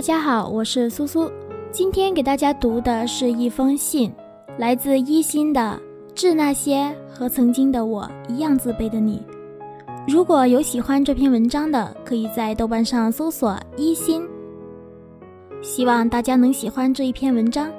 大家好，我是苏苏。今天给大家读的是一封信，来自一心的《致那些和曾经的我一样自卑的你》。如果有喜欢这篇文章的，可以在豆瓣上搜索“一心”。希望大家能喜欢这一篇文章。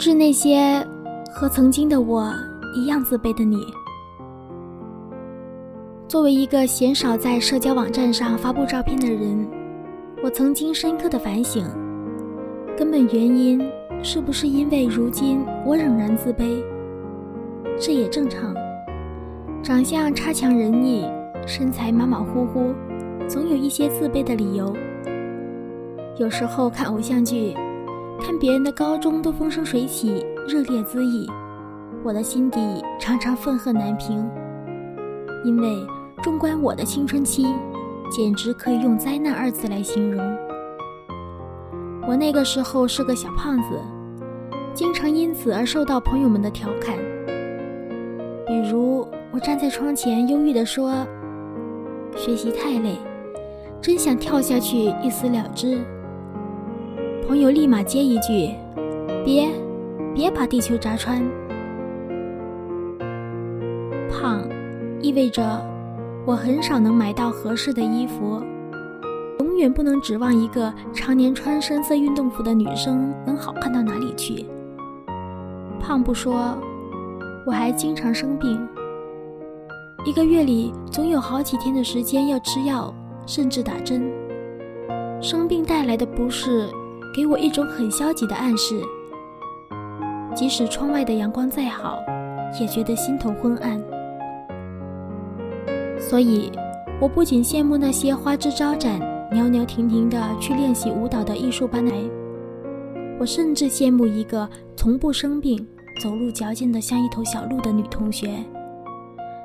致那些和曾经的我一样自卑的你。作为一个鲜少在社交网站上发布照片的人，我曾经深刻的反省，根本原因是不是因为如今我仍然自卑？这也正常，长相差强人意，身材马马虎虎，总有一些自卑的理由。有时候看偶像剧。看别人的高中都风生水起、热烈恣意，我的心底常常愤恨难平。因为纵观我的青春期，简直可以用灾难二字来形容。我那个时候是个小胖子，经常因此而受到朋友们的调侃。比如，我站在窗前忧郁地说：“学习太累，真想跳下去一死了之。”朋友立马接一句：“别，别把地球砸穿。”胖，意味着我很少能买到合适的衣服，永远不能指望一个常年穿深色运动服的女生能好看到哪里去。胖不说，我还经常生病，一个月里总有好几天的时间要吃药，甚至打针。生病带来的不适。给我一种很消极的暗示，即使窗外的阳光再好，也觉得心头昏暗。所以，我不仅羡慕那些花枝招展、袅袅婷婷的去练习舞蹈的艺术班的，我甚至羡慕一个从不生病、走路矫健的像一头小鹿的女同学，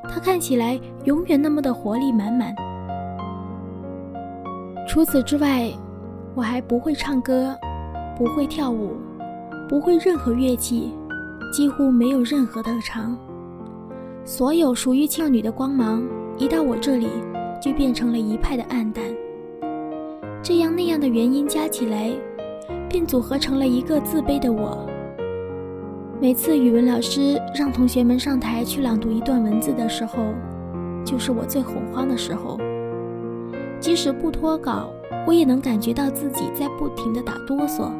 她看起来永远那么的活力满满。除此之外，我还不会唱歌，不会跳舞，不会任何乐器，几乎没有任何特长。所有属于少女的光芒，一到我这里，就变成了一派的暗淡。这样那样的原因加起来，便组合成了一个自卑的我。每次语文老师让同学们上台去朗读一段文字的时候，就是我最恐慌的时候。即使不脱稿。我也能感觉到自己在不停地打哆嗦。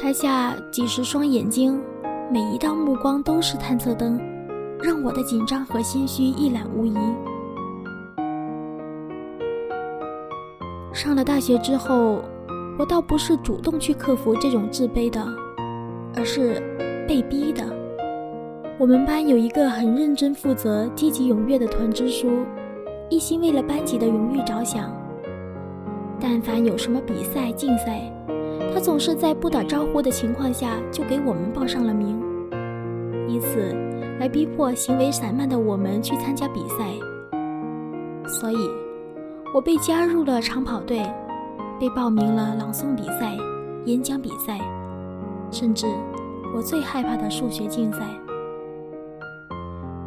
台下几十双眼睛，每一道目光都是探测灯，让我的紧张和心虚一览无遗。上了大学之后，我倒不是主动去克服这种自卑的，而是被逼的。我们班有一个很认真负责、积极踊跃的团支书，一心为了班级的荣誉着想。但凡有什么比赛、竞赛，他总是在不打招呼的情况下就给我们报上了名，以此来逼迫行为散漫的我们去参加比赛。所以，我被加入了长跑队，被报名了朗诵比赛、演讲比赛，甚至我最害怕的数学竞赛。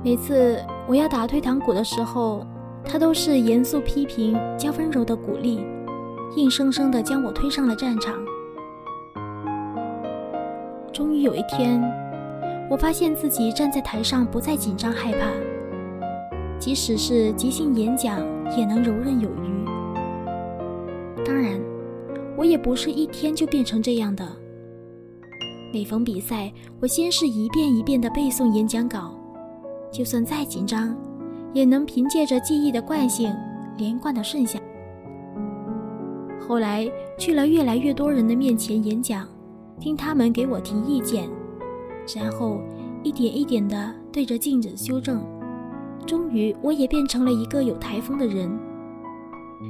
每次我要打退堂鼓的时候，他都是严肃批评加温柔的鼓励。硬生生地将我推上了战场。终于有一天，我发现自己站在台上不再紧张害怕，即使是即兴演讲也能游刃有余。当然，我也不是一天就变成这样的。每逢比赛，我先是一遍一遍地背诵演讲稿，就算再紧张，也能凭借着记忆的惯性连贯的顺下。后来去了越来越多人的面前演讲，听他们给我提意见，然后一点一点的对着镜子修正，终于我也变成了一个有台风的人。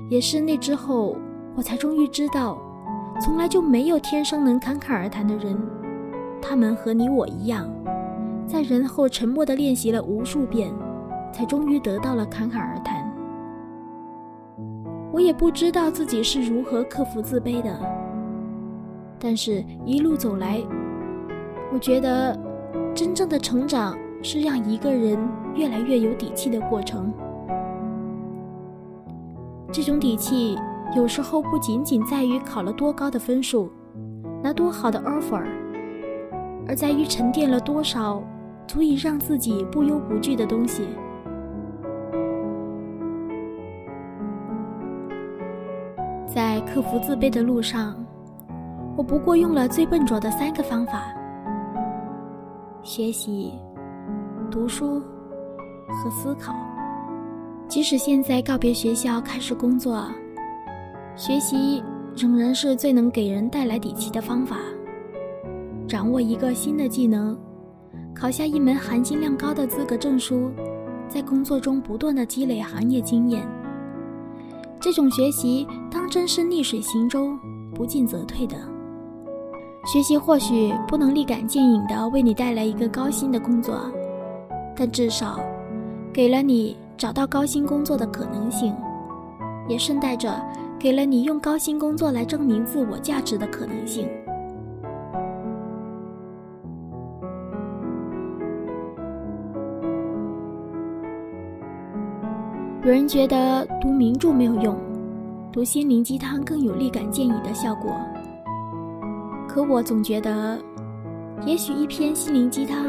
也是那之后，我才终于知道从来就没有天生能侃侃而谈的人，他们和你我一样，在人后沉默地练习了无数遍，才终于得到了侃侃而谈。我也不知道自己是如何克服自卑的，但是一路走来，我觉得真正的成长是让一个人越来越有底气的过程。这种底气有时候不仅仅在于考了多高的分数，拿多好的 offer，而在于沉淀了多少足以让自己不忧不惧的东西。在克服自卑的路上，我不过用了最笨拙的三个方法：学习、读书和思考。即使现在告别学校开始工作，学习仍然是最能给人带来底气的方法。掌握一个新的技能，考下一门含金量高的资格证书，在工作中不断的积累行业经验。这种学习当真是逆水行舟，不进则退的。学习或许不能立竿见影的为你带来一个高薪的工作，但至少给了你。找到高薪工作的可能性，也顺带着给了你用高薪工作来证明自我价值的可能性。有人觉得读名著没有用，读心灵鸡汤更有立竿见影的效果。可我总觉得，也许一篇心灵鸡汤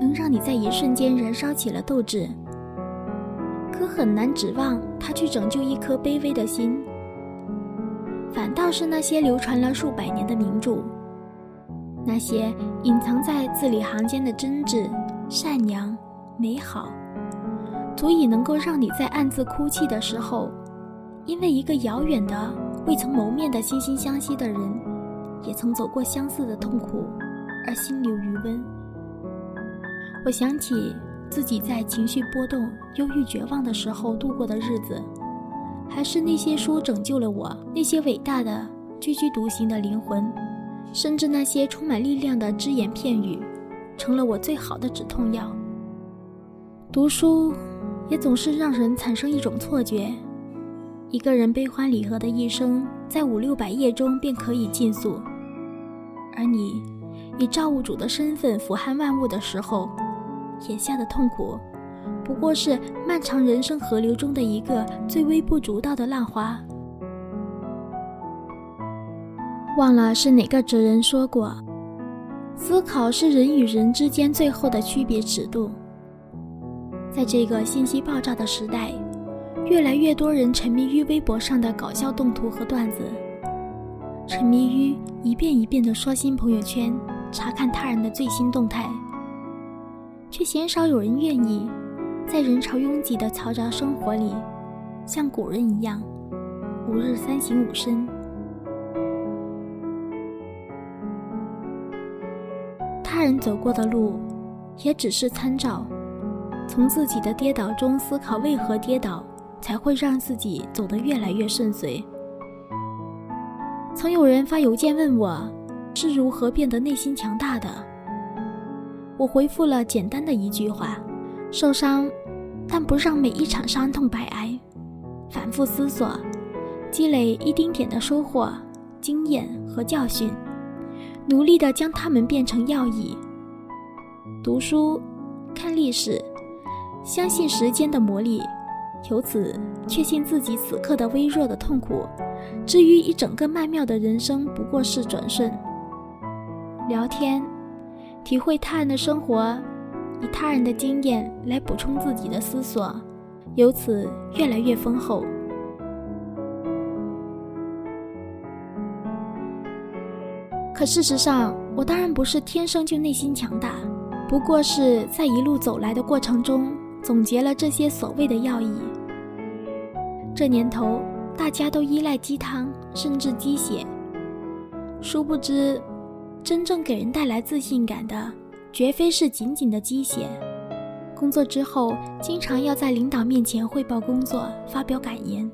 能让你在一瞬间燃烧起了斗志。可很难指望他去拯救一颗卑微的心，反倒是那些流传了数百年的名著，那些隐藏在字里行间的真挚、善良、美好，足以能够让你在暗自哭泣的时候，因为一个遥远的、未曾谋面的惺惺相惜的人，也曾走过相似的痛苦，而心留余温。我想起。自己在情绪波动、忧郁、绝望的时候度过的日子，还是那些书拯救了我？那些伟大的、踽踽独行的灵魂，甚至那些充满力量的只言片语，成了我最好的止痛药。读书也总是让人产生一种错觉：一个人悲欢离合的一生，在五六百页中便可以尽诉，而你以造物主的身份俯瞰万物的时候。眼下的痛苦，不过是漫长人生河流中的一个最微不足道的浪花。忘了是哪个哲人说过，思考是人与人之间最后的区别尺度。在这个信息爆炸的时代，越来越多人沉迷于微博上的搞笑动图和段子，沉迷于一遍一遍的刷新朋友圈，查看他人的最新动态。却鲜少有人愿意，在人潮拥挤的嘈杂生活里，像古人一样，吾日三省吾身。他人走过的路，也只是参照，从自己的跌倒中思考为何跌倒，才会让自己走得越来越顺遂。曾有人发邮件问我，是如何变得内心强大的？我回复了简单的一句话：受伤，但不让每一场伤痛白挨；反复思索，积累一丁点的收获、经验和教训，努力的将它们变成要义。读书，看历史，相信时间的魔力，由此确信自己此刻的微弱的痛苦，至于一整个曼妙的人生不过是转瞬。聊天。体会他人的生活，以他人的经验来补充自己的思索，由此越来越丰厚。可事实上，我当然不是天生就内心强大，不过是在一路走来的过程中总结了这些所谓的要义。这年头，大家都依赖鸡汤，甚至鸡血，殊不知。真正给人带来自信感的，绝非是仅仅的鸡血。工作之后，经常要在领导面前汇报工作、发表感言。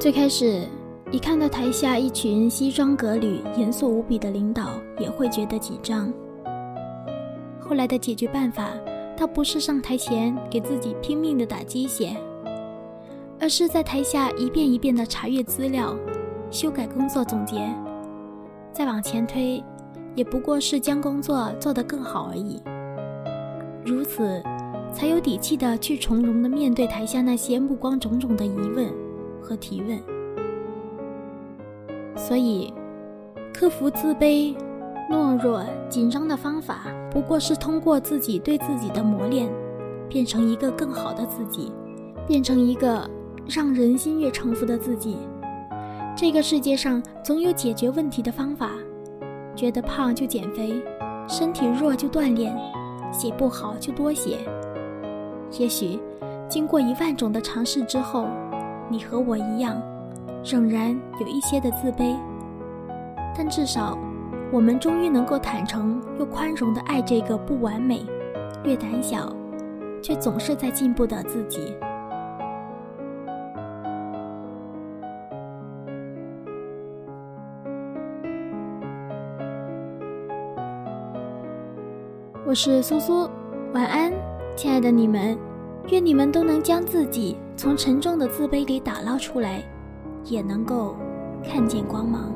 最开始，一看到台下一群西装革履、严肃无比的领导，也会觉得紧张。后来的解决办法，倒不是上台前给自己拼命的打鸡血，而是在台下一遍一遍的查阅资料、修改工作总结，再往前推，也不过是将工作做得更好而已。如此，才有底气的去从容的面对台下那些目光种种的疑问和提问。所以，克服自卑、懦弱、紧张的方法，不过是通过自己对自己的磨练，变成一个更好的自己，变成一个让人心悦诚服的自己。这个世界上总有解决问题的方法，觉得胖就减肥，身体弱就锻炼，写不好就多写。也许，经过一万种的尝试之后，你和我一样。仍然有一些的自卑，但至少，我们终于能够坦诚又宽容的爱这个不完美、略胆小，却总是在进步的自己。我是苏苏，晚安，亲爱的你们，愿你们都能将自己从沉重的自卑里打捞出来。也能够看见光芒。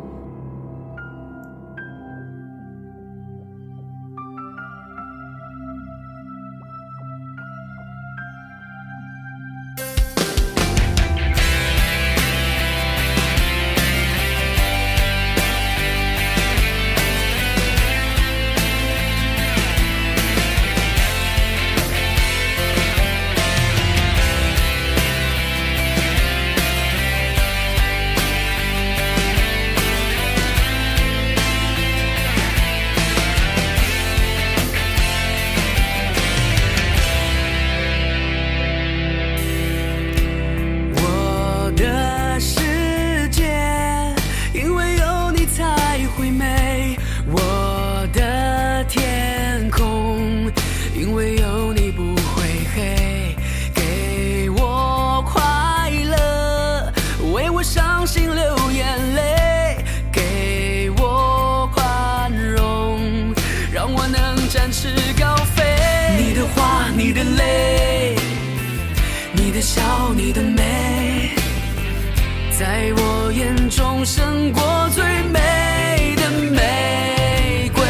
胜过最美的玫瑰。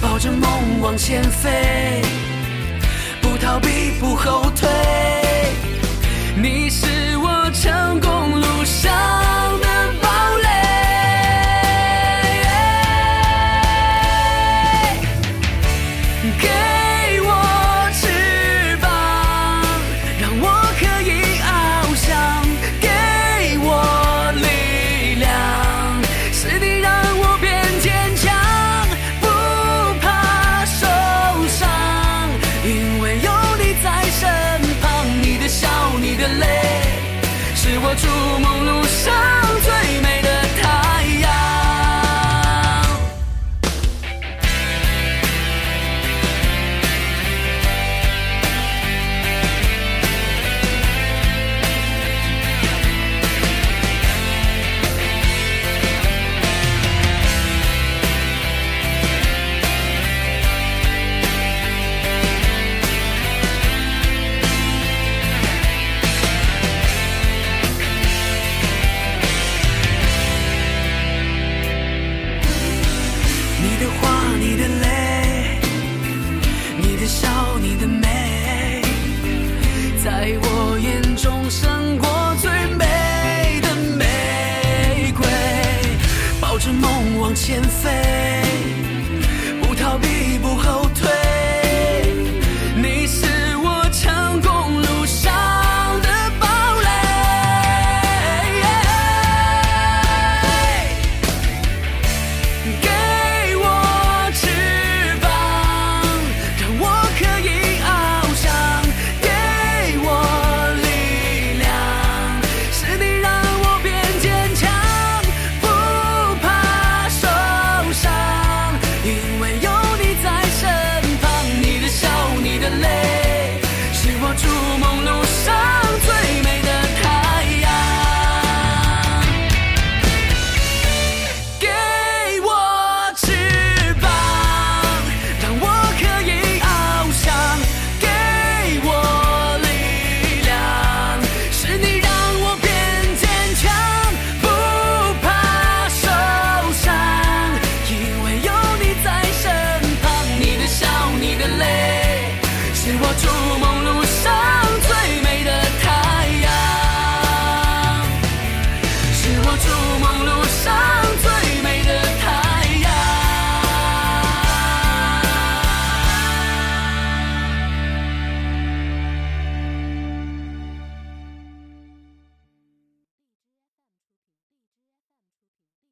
抱着梦往前飞，不逃避不后退。show. 追梦往前飞不逃避